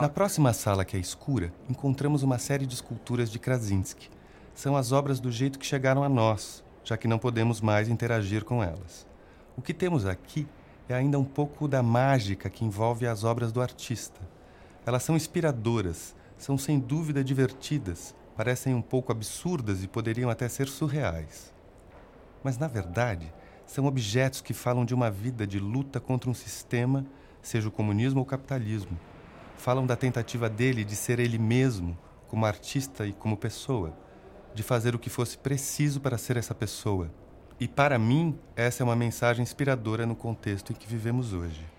Na próxima sala que é escura, encontramos uma série de esculturas de Krasinski. São as obras do jeito que chegaram a nós, já que não podemos mais interagir com elas. O que temos aqui é ainda um pouco da mágica que envolve as obras do artista. Elas são inspiradoras, são sem dúvida divertidas, parecem um pouco absurdas e poderiam até ser surreais. Mas, na verdade, são objetos que falam de uma vida de luta contra um sistema, seja o comunismo ou o capitalismo. Falam da tentativa dele de ser ele mesmo, como artista e como pessoa, de fazer o que fosse preciso para ser essa pessoa. E para mim, essa é uma mensagem inspiradora no contexto em que vivemos hoje.